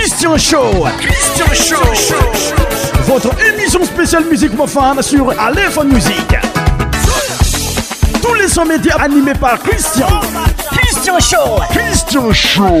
Christian Show. Christian Show. Votre émission spéciale musique profane sur Aléphone Musique. Tous les sommets médias animés par Christian. Christian Show. Christian Show.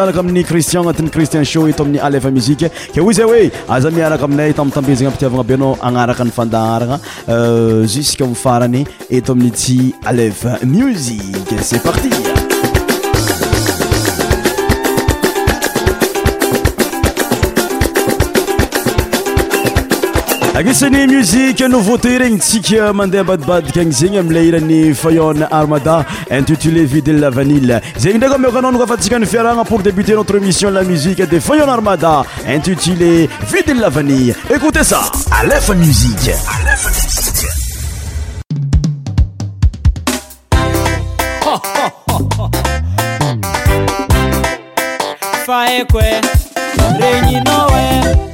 maraka amin'ny christian agnatin'ny christian show eto amin'ny alèv musiqe ke o zay hoe aza miaraka aminay tamitambezena ampitiavagna be anao agnaraka ny fandarana euh, jusque farany eto aminy tsy aleve musiq c'est parti nisan'ny musike nouvauté regny tsika mandeha badibadikagny zegny amle iran'ny fayon armada intitulé vidvanil zegny ndraiy manao kafatsikany fiarahna pour débuter notre émission la musike de fyonarmad intitulévidvenilta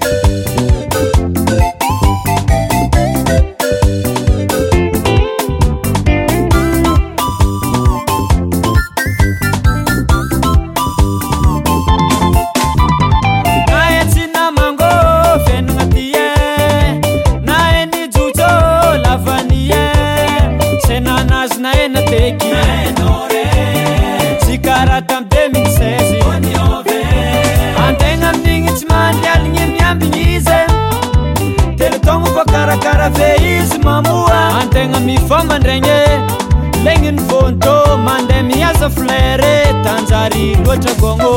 mivô mandragne lagniny vôntrô mandeh miaza flere tanjary loatragognô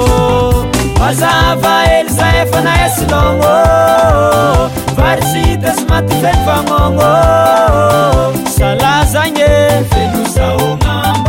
azava elyza efanahasylognô varsitasy matyfeny vagnogno salazagne inosaoa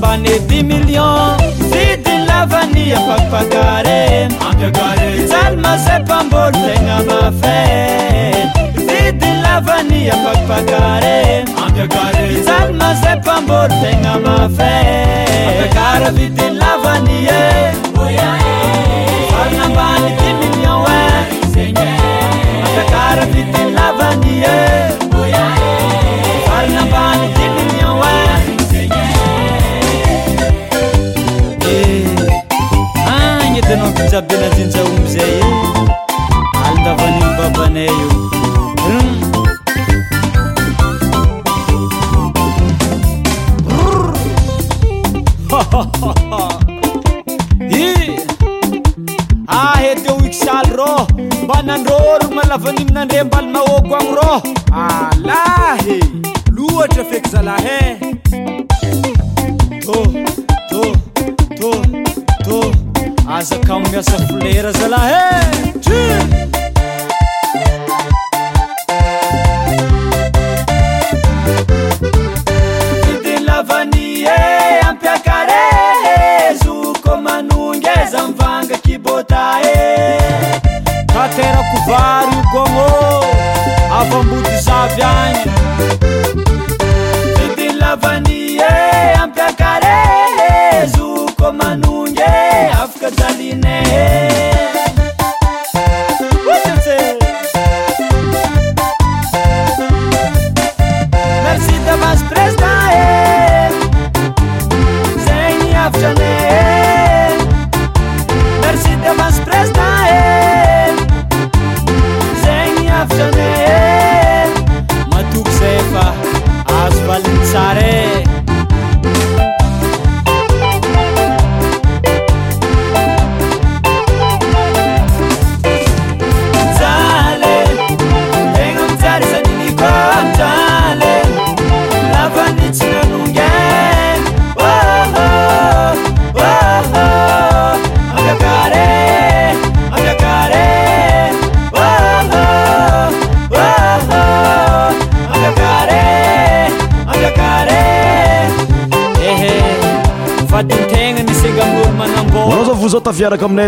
bane dimiion vidilavania pakaarezalmazepambol tenamafe vidilavania akaarezamazpmboly tenamafevidiai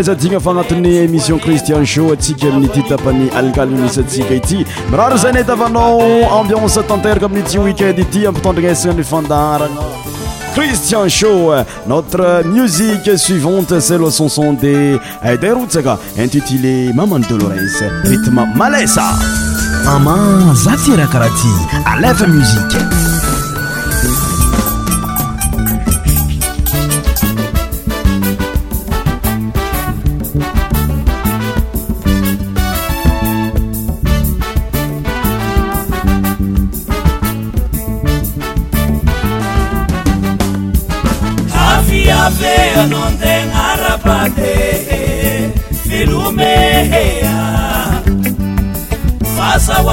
ajigna fa agnatin'ny émission christian sho atsika aminny ty tapany algal inisatsika ity mirary zanyty avanao ambianse tanteraka amin'ny ti weekend ity ampitandran esana ny fandaraka christian sho notre musiqe suivante ce lo senson de eidin rotsaka intitilé maman de larence mety ma malesa ama zafirakaraha ty alef musike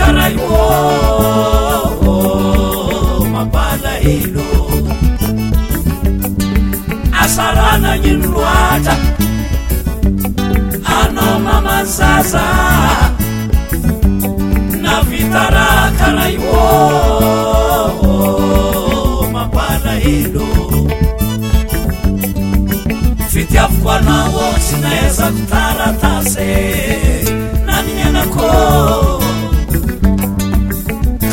kara oh, oh, mapaalo asaranagnynoroatra ana mamazaza navitara karaiôômapaaelô oh, fitiavoko anaô sy nahazamitaratase naninyanako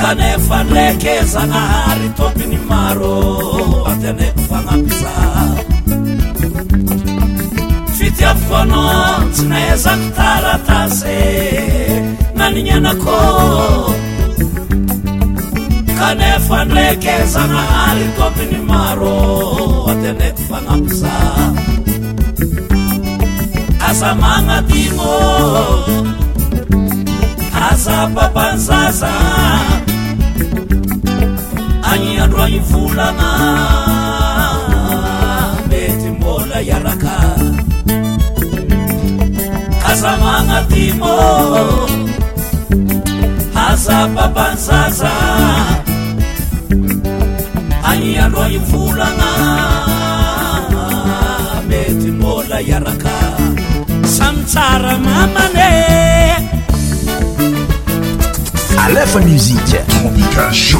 htônmônnfiakona tsi nazantaratase nanignanakô kanefandakzanaharytôny mrô nn azamanadino azapapanzaza aniandroany volagna mety mbola iaraka azavagnadimo asapapansaza aniandroay volagna mety mbola iaraka samytsara mamane alefa muzike omigranco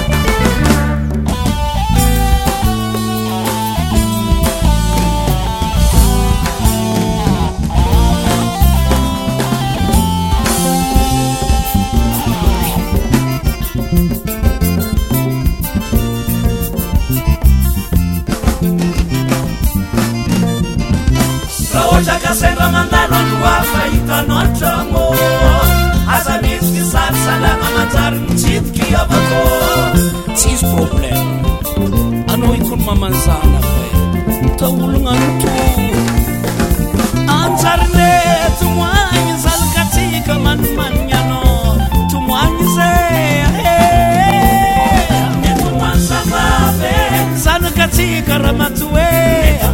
jakaseramanaanaahitan trano azamitsysaysalaamaarny tsidikaao tsizy poblem anao itonymamanzana f taholonano anarne tomoany zanakatsika manomaninyana eh, eh, eh. tomoany zemazazaakatsika rahaay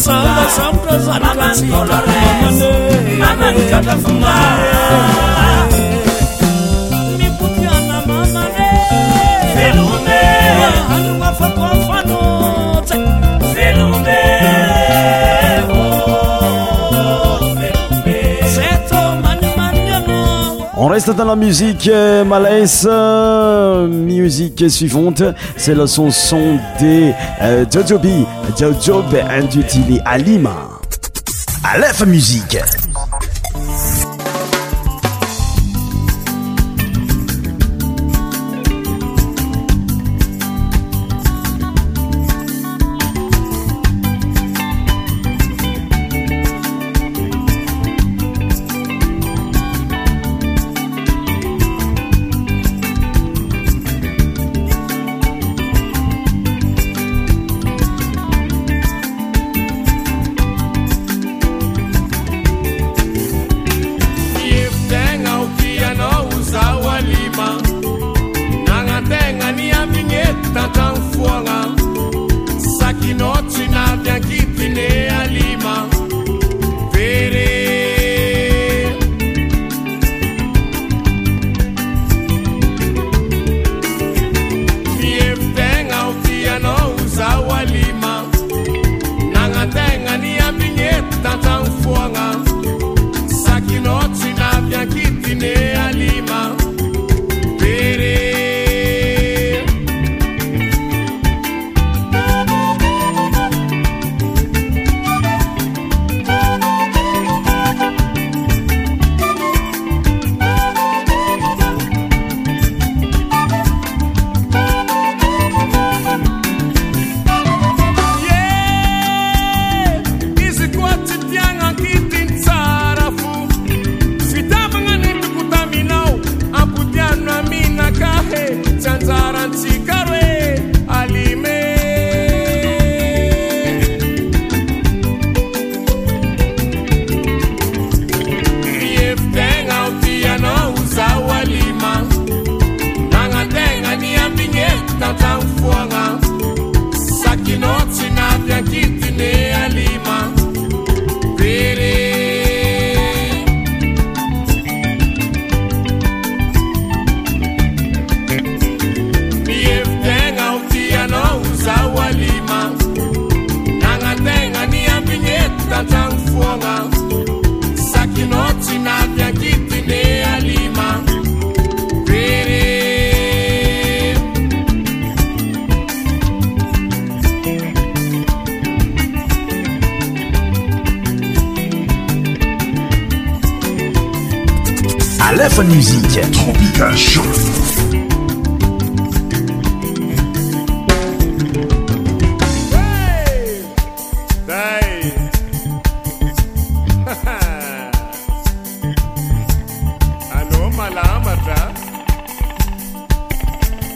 samba samba y a amane kadafunga dans la musique euh, malaise. musique suivante, c'est la chanson des euh, Jojobi, Jojo and Alima Aleph Musique.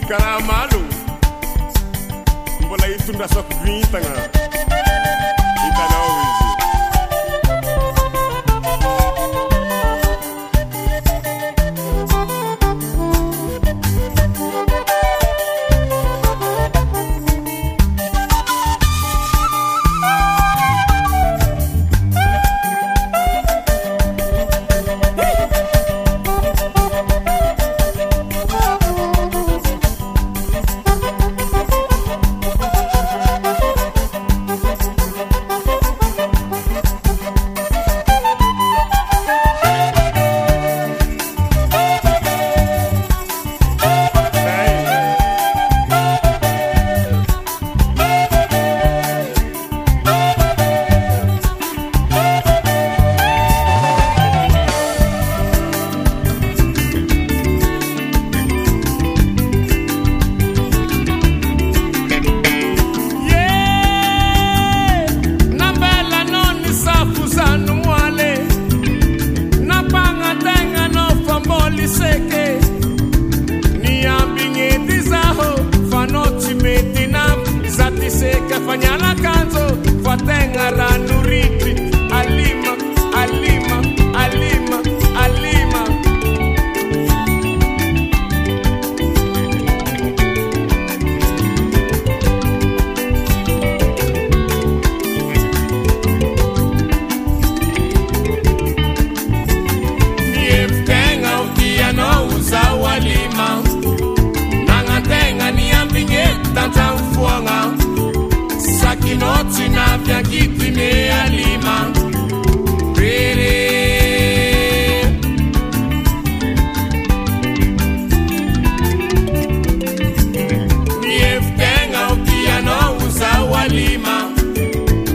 Karamalu Mbola itunda sok tá? Né?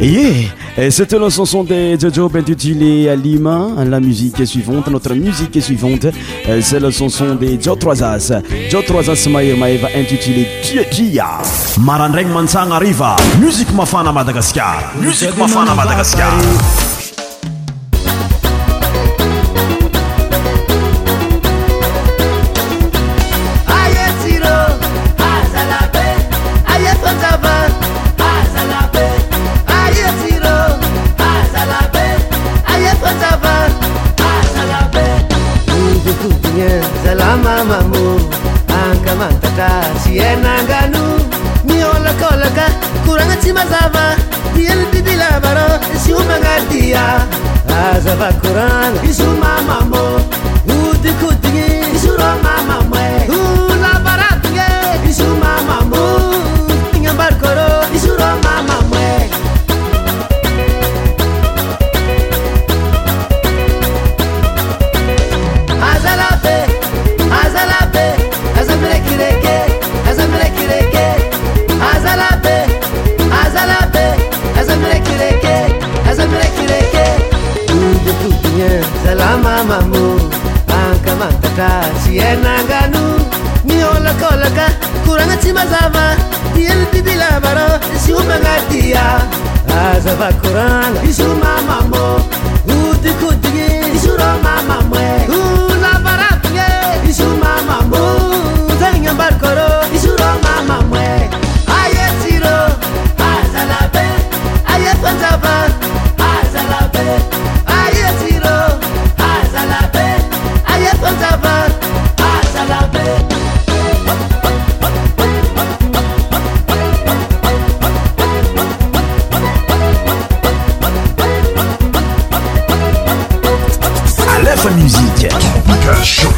eee c'était la chanson de jojob intitulé à lima la musique e t suivante notre musique est suivante eh, c'est la chanson de jo troisas jo troisas maher maeva intitulé kia kia marandragny mantsagna arriva musiqe mafana madagaskar musiq mafana madagaskar cada curar? fmuzike кaشу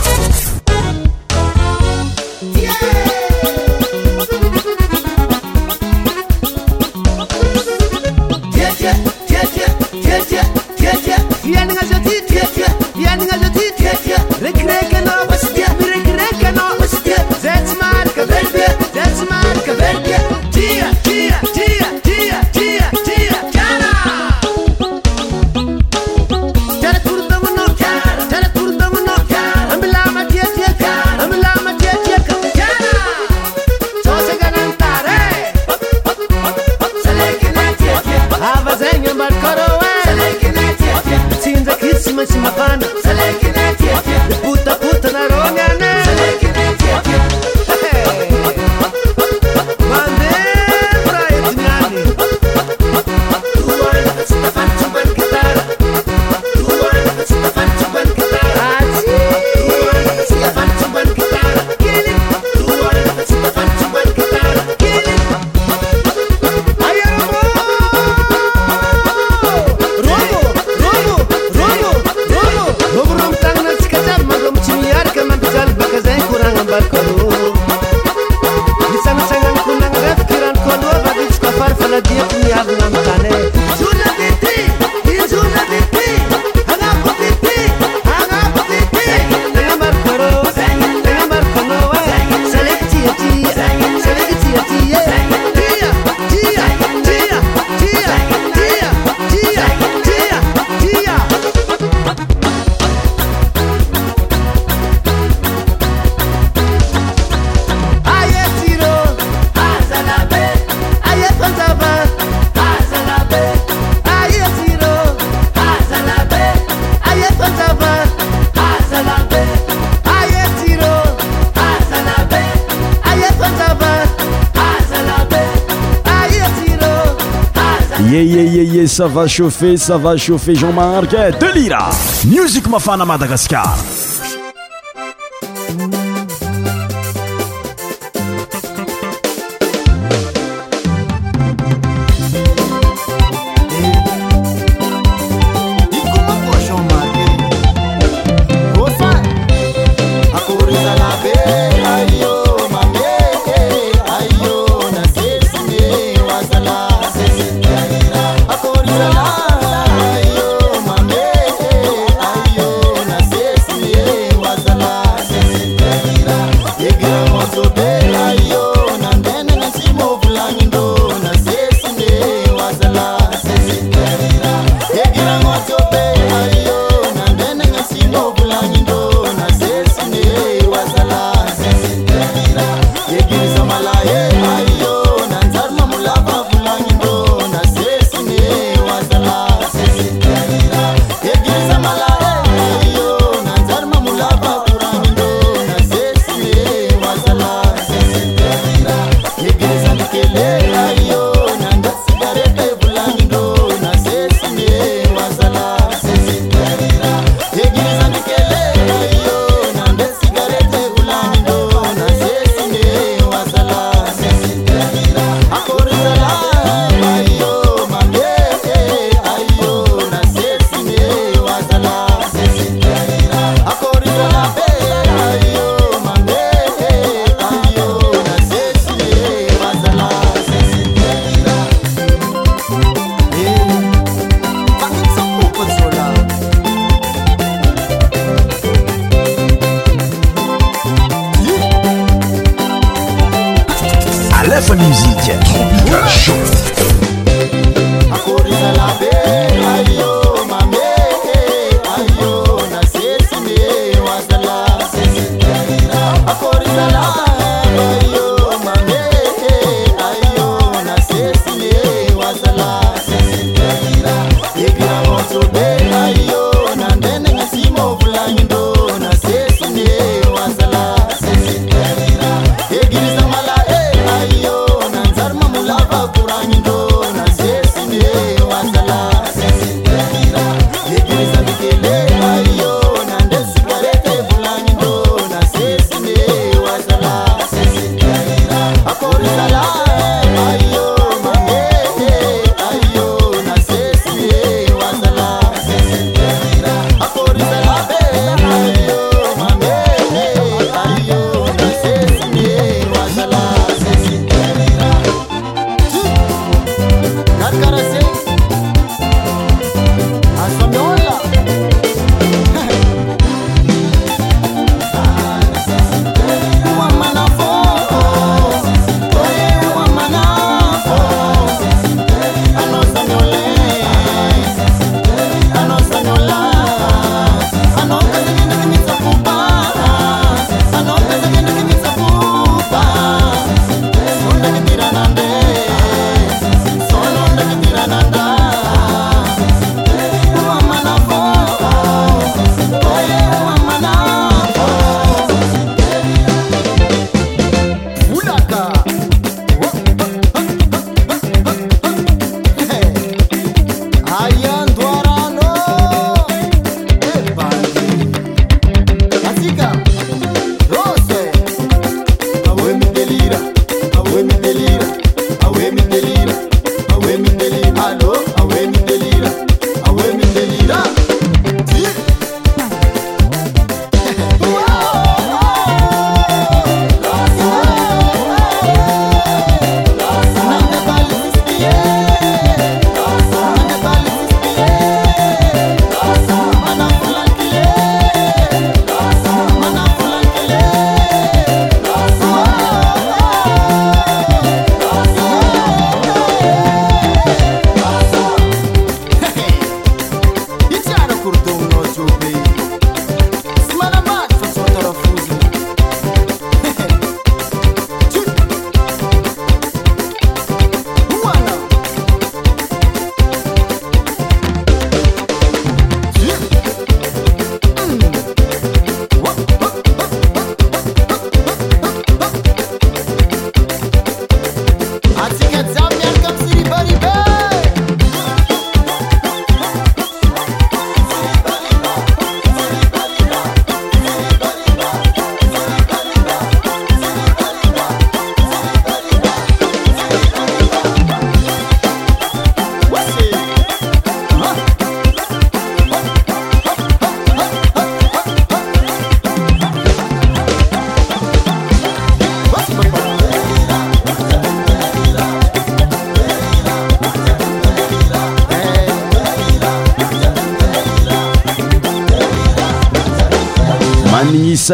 ça va chauffer ça va chauffer jean marc é delira music uma fana madagascar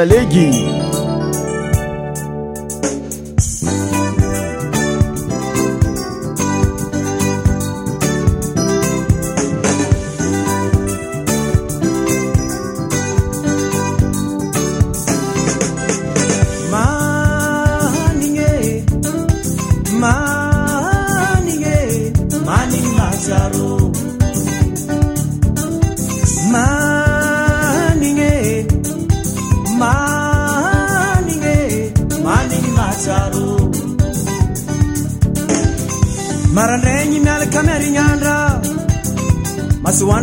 nossa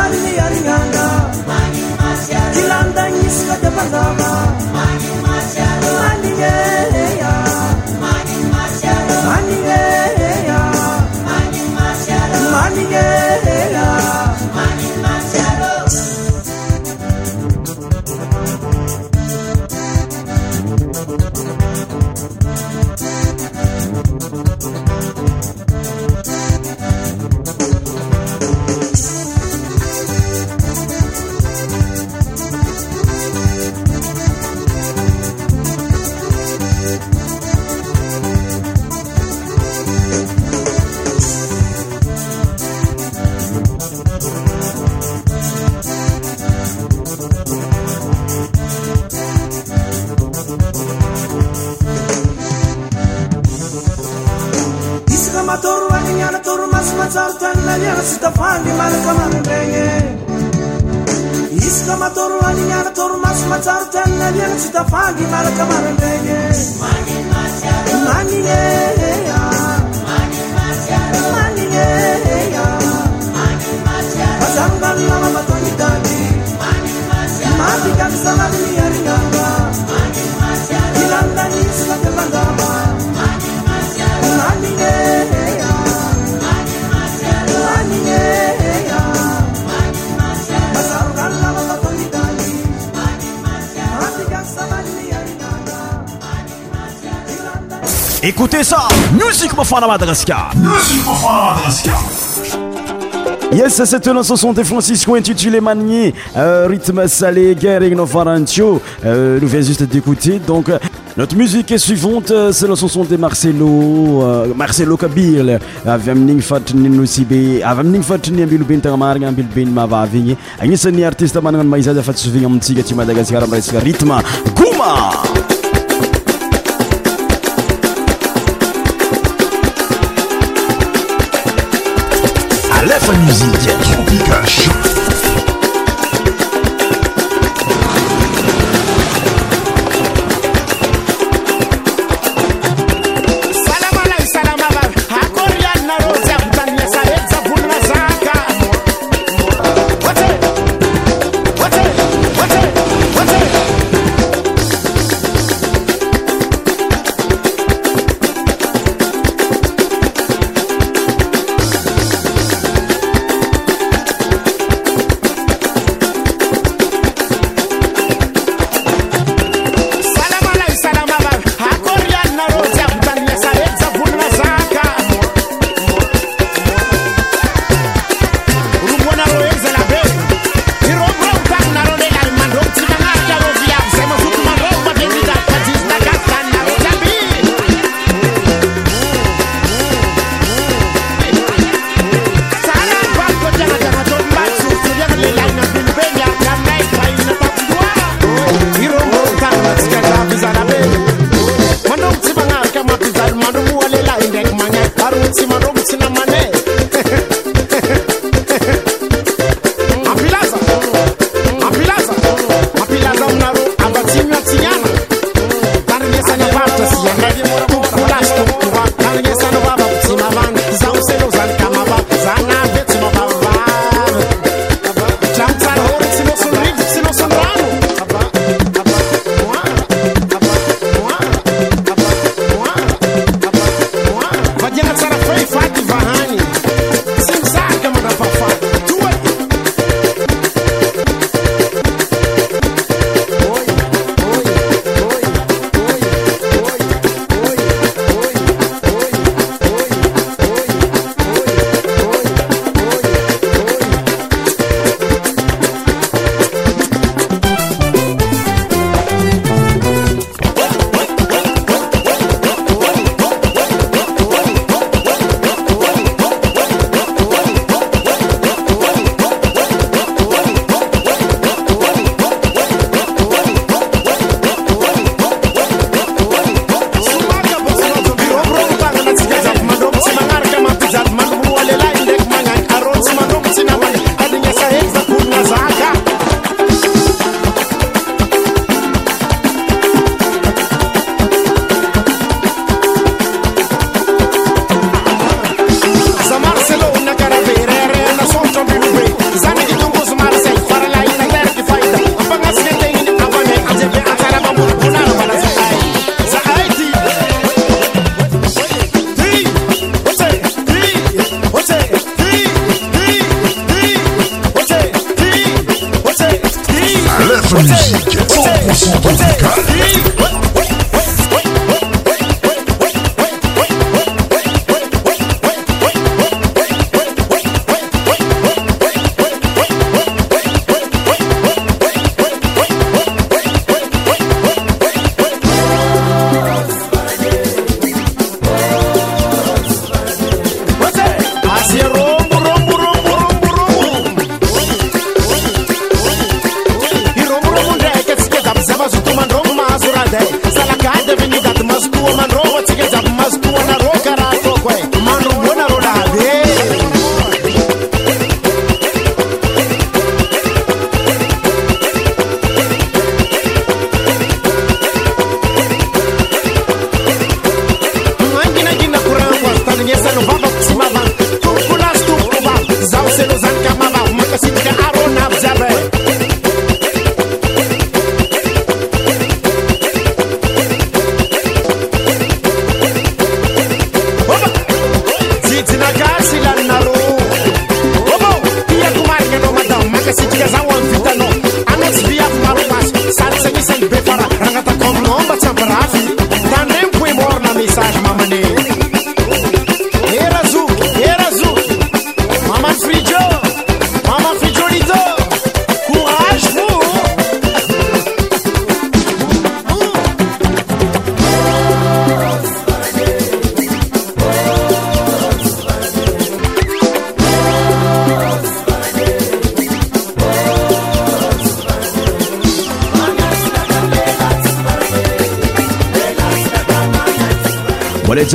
للنم لدشدلم écoute a musiq mafaa madagascarama yes ceptecenonde francisco intitué maninyrtme euh, salé gn reniaoaraioouéot onc notr mie e suivanteecononde marcelo euh, marcelo kabil avy ami'iny fartrsbe avy ami'igny faratrany ambeo be y tagnamarinyambelo bey mavavy igny agnisany artistemananao maizazfatviny amitkati madagaskarritmegoma lef an Кар곰 te ap Kan di lan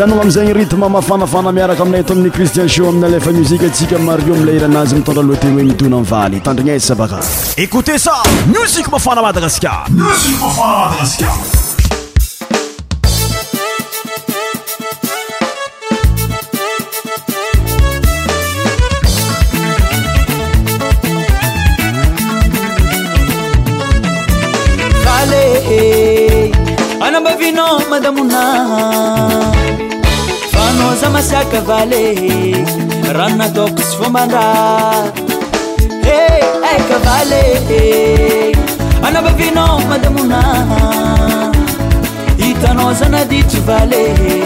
naminzaygny rithme mafanafana miaraka aminlay tonin'ny kristian sho amin'na lefa muzika atsika mario milair anazy mitondralohategny hoe midona am valy tandrigny ez sabaka eamusik mafaamadagaskamikmamaagasa iaranatokxy famanaeka valee anabavina madamoa itanaozanadity valee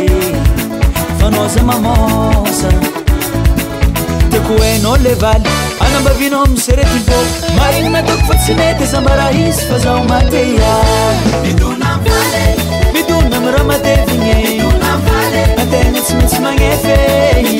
fanazamamosa teko oana levaly anabavina miseretyvô maignnatokofasinety zabarahizy fazao matea bidona ami ramatedine ansnarindagryazkava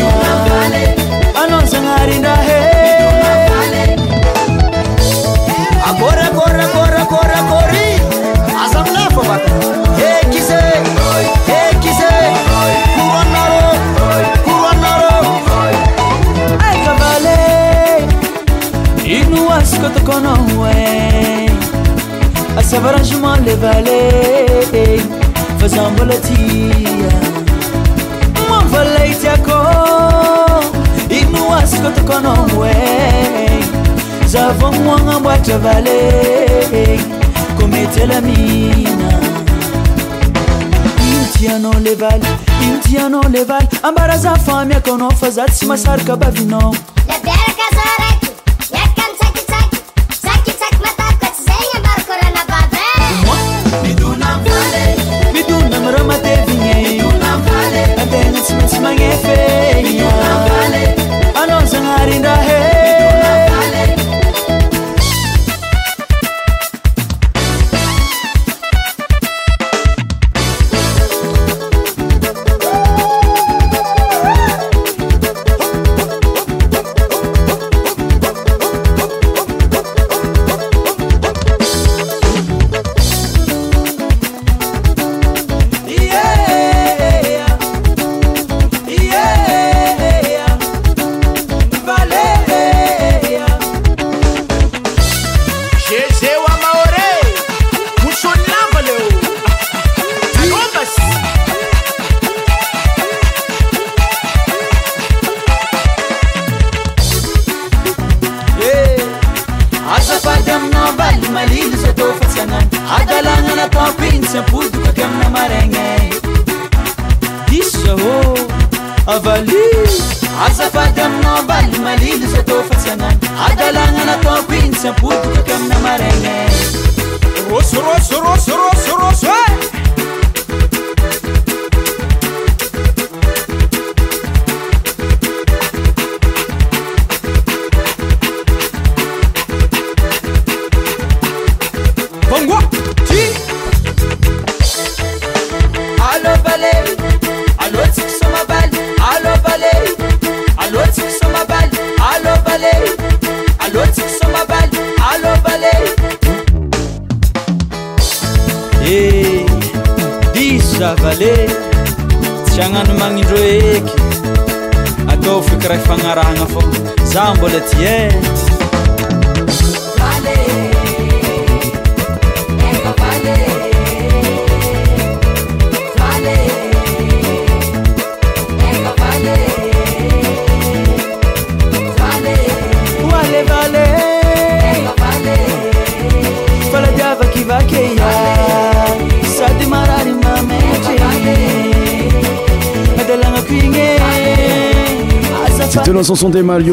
inoasikotakonomoe asavarangement levalee fazabolatia k i mooasykôtokanaonoe za vagnoagnamboatra vale kometylamina inotiagna levaly inotiagna levaly ambaraza famiakanao fa zat sy masaraka ba vinano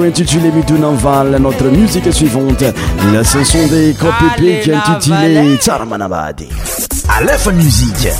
intitulé mi dunanval notre musique suivante la sason des coppci intitulé carmanabadi a lfa musiqe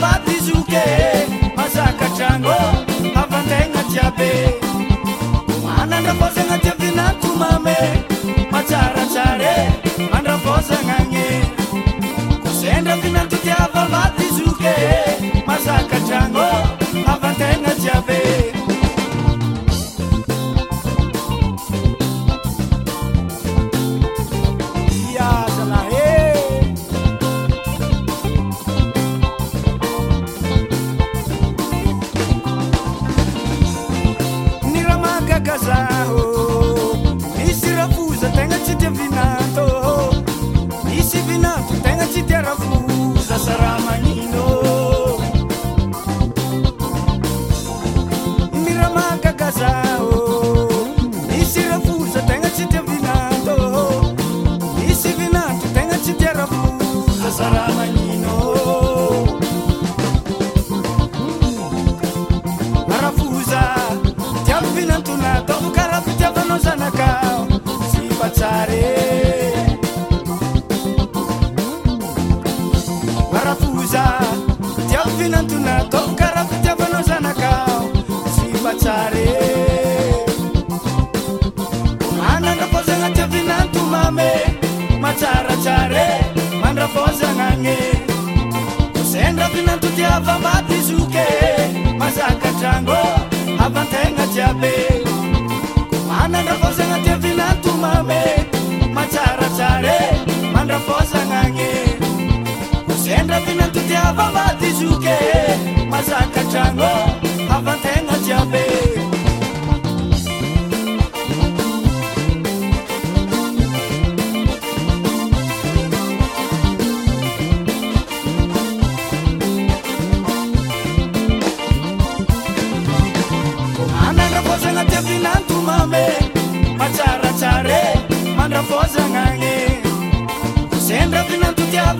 vatizuke masaka trango havandenñatyape mananda vôzanatiavinatrumame macarajare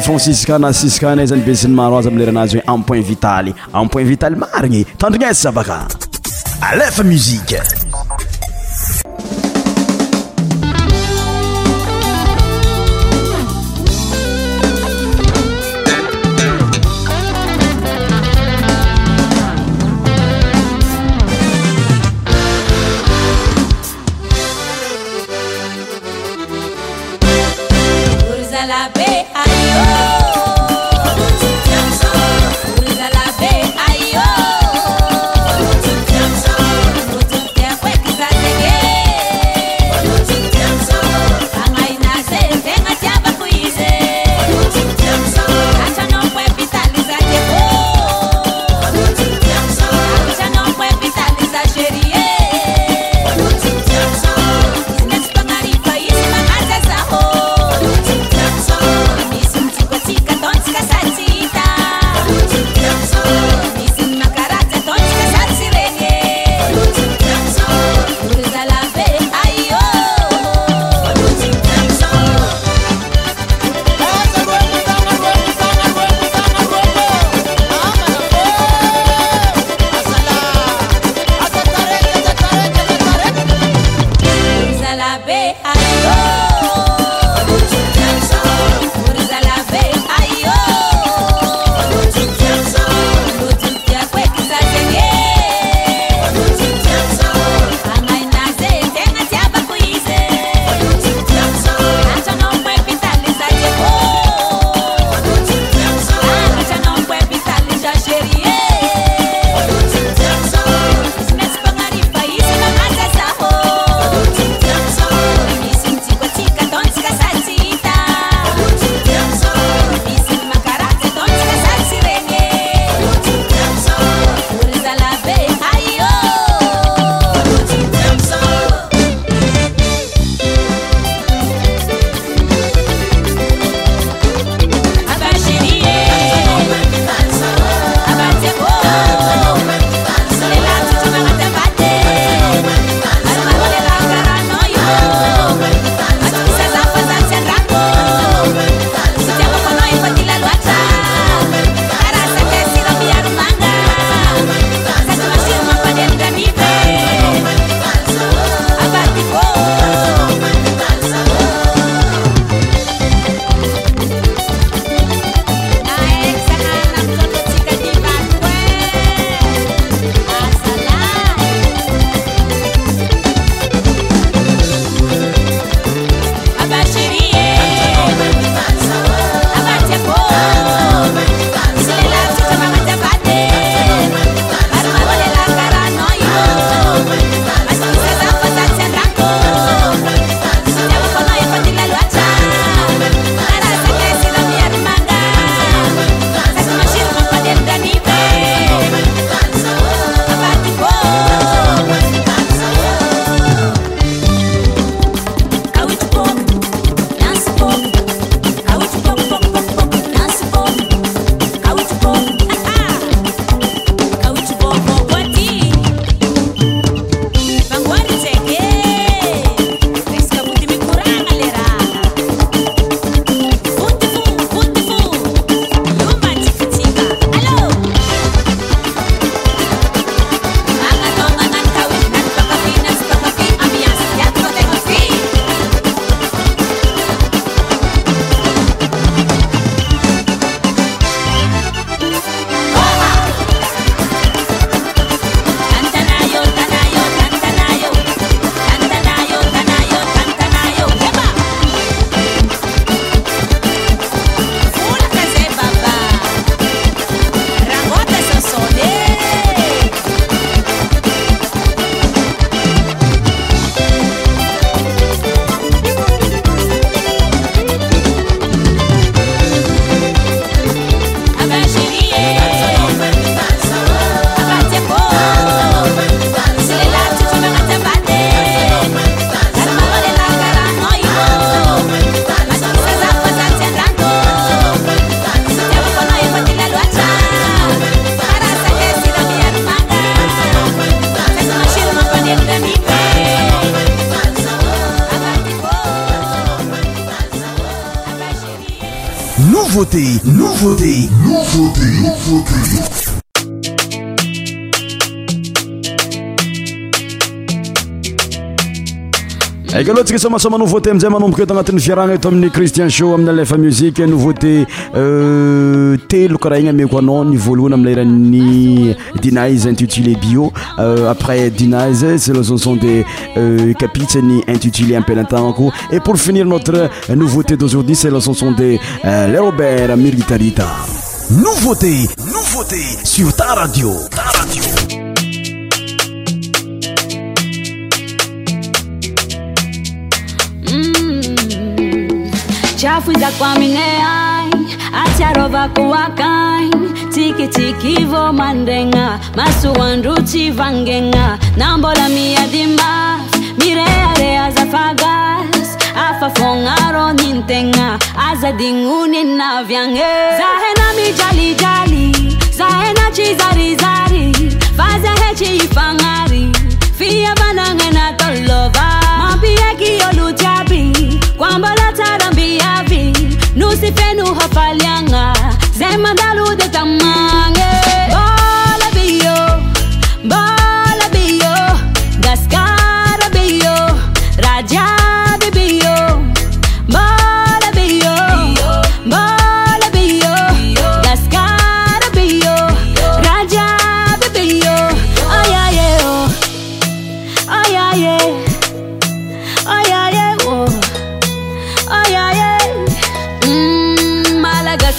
franciscanna siscannaizany besinymaroizy am leranazy hoe ampoint vitaly ampoint vitaly marigny tandrignyezy zabaka alefa muziqe la ve, Adiós. Nouveauté, nouveauté, nouveauté. aga aloantsika somasoma nouveauté amizay manomboket agnatin'ny fiarana eto amin'ny christian show aminalfa musiqe nouveauté télokora igny ameko anao ni voaloana amilerany dina izy intitulé bio euh, après dina izy ce leconson de kapitze euh, ny intitulé empelentemp ko et pour finir notre euh, nouvauté d'aujourd'hui c'eleonson de leobert miritarita novaté nouté sur tradio afuzakamineai atarovakuakãi tikitikivo mandega masuanduti vangena nambola miadimba mireare azafagas afafonaro nintea azadinuni na vyane ahenainacir aaheciifaari fia banañena tolovaapiekiolua Isi fenu hafalianga Zema dalu de tamange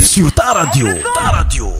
su taradiodio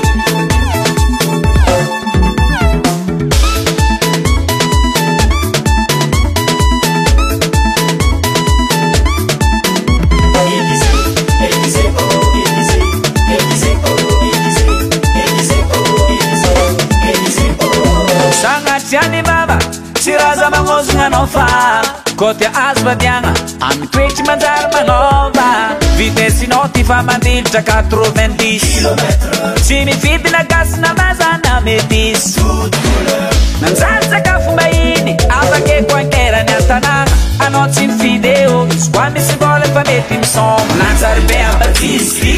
oi0mtsy mividinagasina mazaam anarysakafo mahiny afakeko akerany atanagna anao tsy video izy koa misy bolafa mety misobea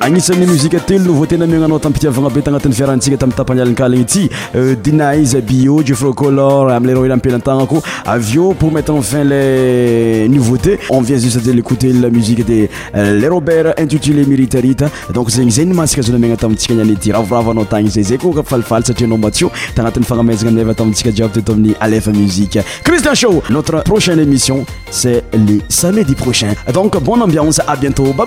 anisany muietovauté maaaotna'yhte ntanitnyntiin tre praieéissio eai rainoncbon ambiance bientô bba